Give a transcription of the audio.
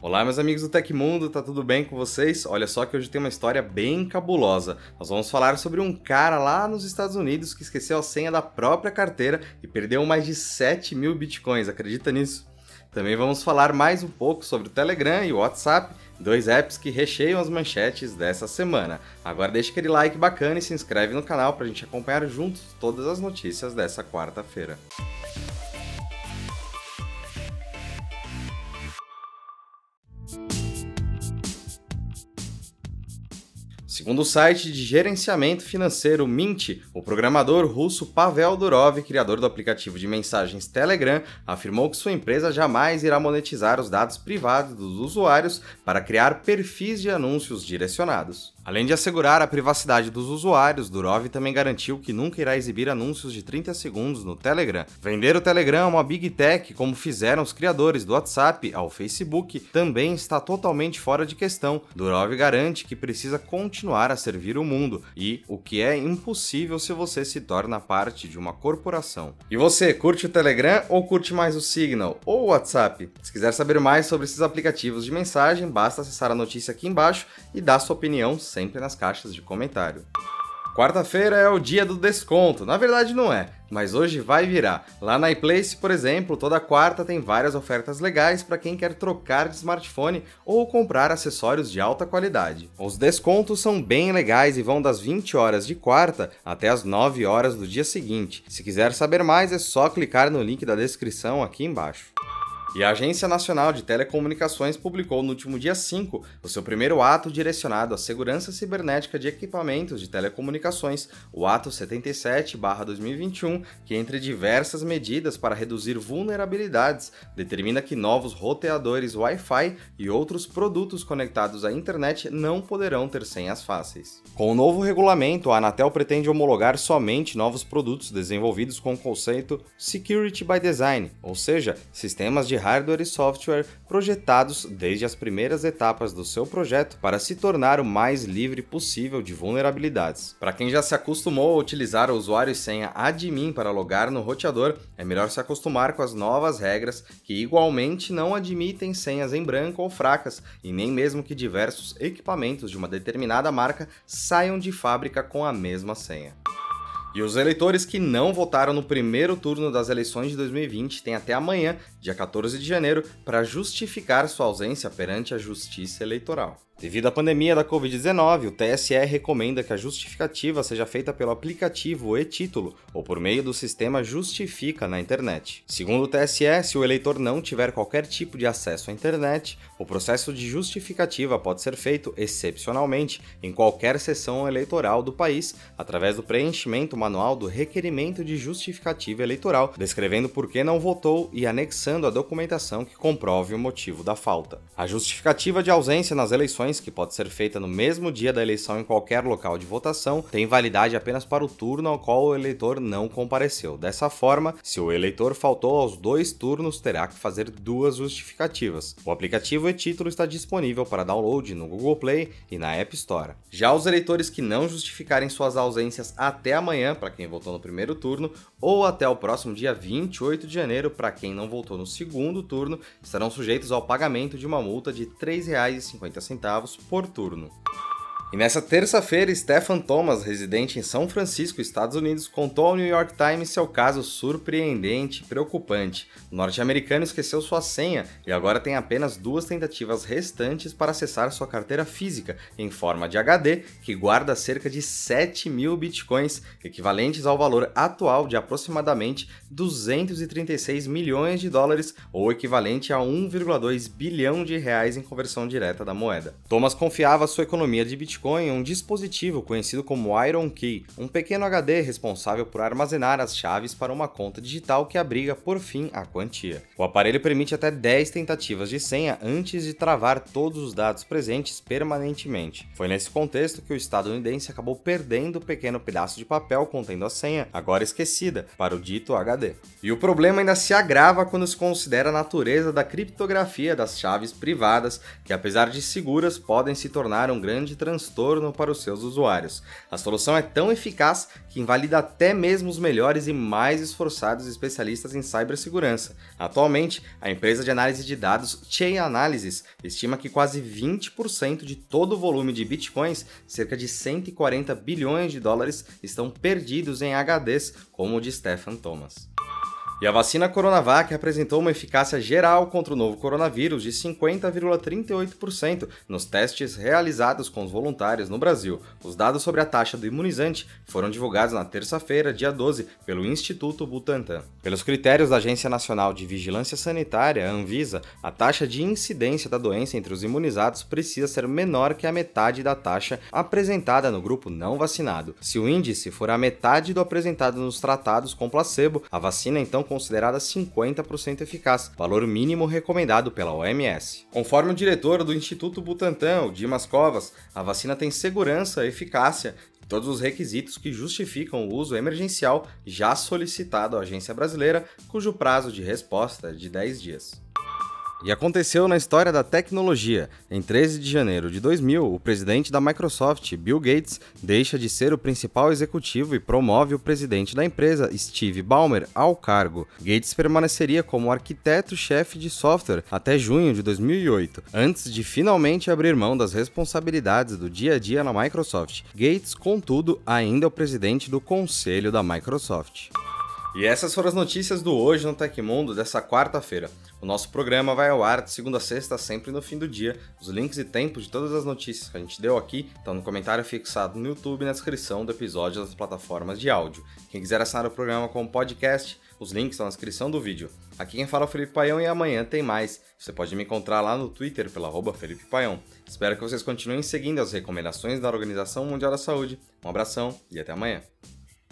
Olá, meus amigos do Tecmundo, tá tudo bem com vocês? Olha só que hoje tem uma história bem cabulosa. Nós vamos falar sobre um cara lá nos Estados Unidos que esqueceu a senha da própria carteira e perdeu mais de 7 mil bitcoins, acredita nisso? Também vamos falar mais um pouco sobre o Telegram e o WhatsApp, dois apps que recheiam as manchetes dessa semana. Agora deixa aquele like bacana e se inscreve no canal para a gente acompanhar juntos todas as notícias dessa quarta-feira. Segundo o site de gerenciamento financeiro Mint, o programador russo Pavel Durov, criador do aplicativo de mensagens Telegram, afirmou que sua empresa jamais irá monetizar os dados privados dos usuários para criar perfis de anúncios direcionados. Além de assegurar a privacidade dos usuários, Durov também garantiu que nunca irá exibir anúncios de 30 segundos no Telegram. Vender o Telegram a uma Big Tech, como fizeram os criadores do WhatsApp ao Facebook, também está totalmente fora de questão. Durov garante que precisa continuar a servir o mundo e o que é impossível se você se torna parte de uma corporação. E você, curte o Telegram ou curte mais o Signal ou o WhatsApp? Se quiser saber mais sobre esses aplicativos de mensagem, basta acessar a notícia aqui embaixo e dar sua opinião sempre nas caixas de comentário. Quarta-feira é o dia do desconto. Na verdade, não é, mas hoje vai virar. Lá na iPlace, por exemplo, toda quarta tem várias ofertas legais para quem quer trocar de smartphone ou comprar acessórios de alta qualidade. Os descontos são bem legais e vão das 20 horas de quarta até as 9 horas do dia seguinte. Se quiser saber mais, é só clicar no link da descrição aqui embaixo. E a Agência Nacional de Telecomunicações publicou no último dia 5 o seu primeiro ato direcionado à segurança cibernética de equipamentos de telecomunicações, o Ato 77-2021, que, entre diversas medidas para reduzir vulnerabilidades, determina que novos roteadores Wi-Fi e outros produtos conectados à internet não poderão ter senhas fáceis. Com o novo regulamento, a Anatel pretende homologar somente novos produtos desenvolvidos com o conceito Security by Design, ou seja, sistemas de hardware e software projetados desde as primeiras etapas do seu projeto para se tornar o mais livre possível de vulnerabilidades. Para quem já se acostumou a utilizar o usuário e senha admin para logar no roteador, é melhor se acostumar com as novas regras que igualmente não admitem senhas em branco ou fracas e nem mesmo que diversos equipamentos de uma determinada marca saiam de fábrica com a mesma senha. E os eleitores que não votaram no primeiro turno das eleições de 2020 têm até amanhã, dia 14 de janeiro, para justificar sua ausência perante a Justiça Eleitoral. Devido à pandemia da Covid-19, o TSE recomenda que a justificativa seja feita pelo aplicativo e-título ou por meio do sistema Justifica na internet. Segundo o TSE, se o eleitor não tiver qualquer tipo de acesso à internet, o processo de justificativa pode ser feito excepcionalmente em qualquer sessão eleitoral do país através do preenchimento manual do requerimento de justificativa eleitoral, descrevendo por que não votou e anexando a documentação que comprove o motivo da falta. A justificativa de ausência nas eleições que pode ser feita no mesmo dia da eleição em qualquer local de votação, tem validade apenas para o turno ao qual o eleitor não compareceu. Dessa forma, se o eleitor faltou aos dois turnos, terá que fazer duas justificativas. O aplicativo e título está disponível para download no Google Play e na App Store. Já os eleitores que não justificarem suas ausências até amanhã, para quem votou no primeiro turno, ou até o próximo dia 28 de janeiro, para quem não votou no segundo turno, estarão sujeitos ao pagamento de uma multa de R$ 3,50 centavos por turno. E nessa terça-feira, Stephen Thomas, residente em São Francisco, Estados Unidos, contou ao New York Times seu caso surpreendente e preocupante. O norte-americano esqueceu sua senha e agora tem apenas duas tentativas restantes para acessar sua carteira física em forma de HD, que guarda cerca de 7 mil bitcoins, equivalentes ao valor atual de aproximadamente 236 milhões de dólares, ou equivalente a 1,2 bilhão de reais em conversão direta da moeda. Thomas confiava sua economia de bitcoin Bitcoin um dispositivo conhecido como Iron Key, um pequeno HD responsável por armazenar as chaves para uma conta digital que abriga, por fim, a quantia. O aparelho permite até 10 tentativas de senha antes de travar todos os dados presentes permanentemente. Foi nesse contexto que o estadunidense acabou perdendo o pequeno pedaço de papel contendo a senha, agora esquecida, para o dito HD. E o problema ainda se agrava quando se considera a natureza da criptografia das chaves privadas, que apesar de seguras, podem se tornar um grande transtorno transtorno para os seus usuários. A solução é tão eficaz que invalida até mesmo os melhores e mais esforçados especialistas em cibersegurança. Atualmente, a empresa de análise de dados Chain Analysis estima que quase 20% de todo o volume de bitcoins, cerca de 140 bilhões de dólares, estão perdidos em HDs, como o de Stephen Thomas. E a vacina Coronavac apresentou uma eficácia geral contra o novo coronavírus de 50,38% nos testes realizados com os voluntários no Brasil. Os dados sobre a taxa do imunizante foram divulgados na terça-feira, dia 12, pelo Instituto Butantan. Pelos critérios da Agência Nacional de Vigilância Sanitária, Anvisa, a taxa de incidência da doença entre os imunizados precisa ser menor que a metade da taxa apresentada no grupo não vacinado. Se o índice for a metade do apresentado nos tratados com placebo, a vacina então considerada 50% eficaz, valor mínimo recomendado pela OMS. Conforme o diretor do Instituto Butantan, o Dimas Covas, a vacina tem segurança, eficácia e todos os requisitos que justificam o uso emergencial já solicitado à agência brasileira, cujo prazo de resposta é de 10 dias. E aconteceu na história da tecnologia. Em 13 de janeiro de 2000, o presidente da Microsoft, Bill Gates, deixa de ser o principal executivo e promove o presidente da empresa, Steve Ballmer, ao cargo. Gates permaneceria como arquiteto-chefe de software até junho de 2008, antes de finalmente abrir mão das responsabilidades do dia a dia na Microsoft. Gates, contudo, ainda é o presidente do conselho da Microsoft. E essas foram as notícias do Hoje no Tecmundo dessa quarta-feira. O nosso programa vai ao ar de segunda a sexta, sempre no fim do dia. Os links e tempos de todas as notícias que a gente deu aqui estão no comentário fixado no YouTube na descrição do episódio das plataformas de áudio. Quem quiser assinar o programa como podcast, os links estão na descrição do vídeo. Aqui quem fala é o Felipe Paião e amanhã tem mais. Você pode me encontrar lá no Twitter pela arroba Felipe Paião. Espero que vocês continuem seguindo as recomendações da Organização Mundial da Saúde. Um abração e até amanhã.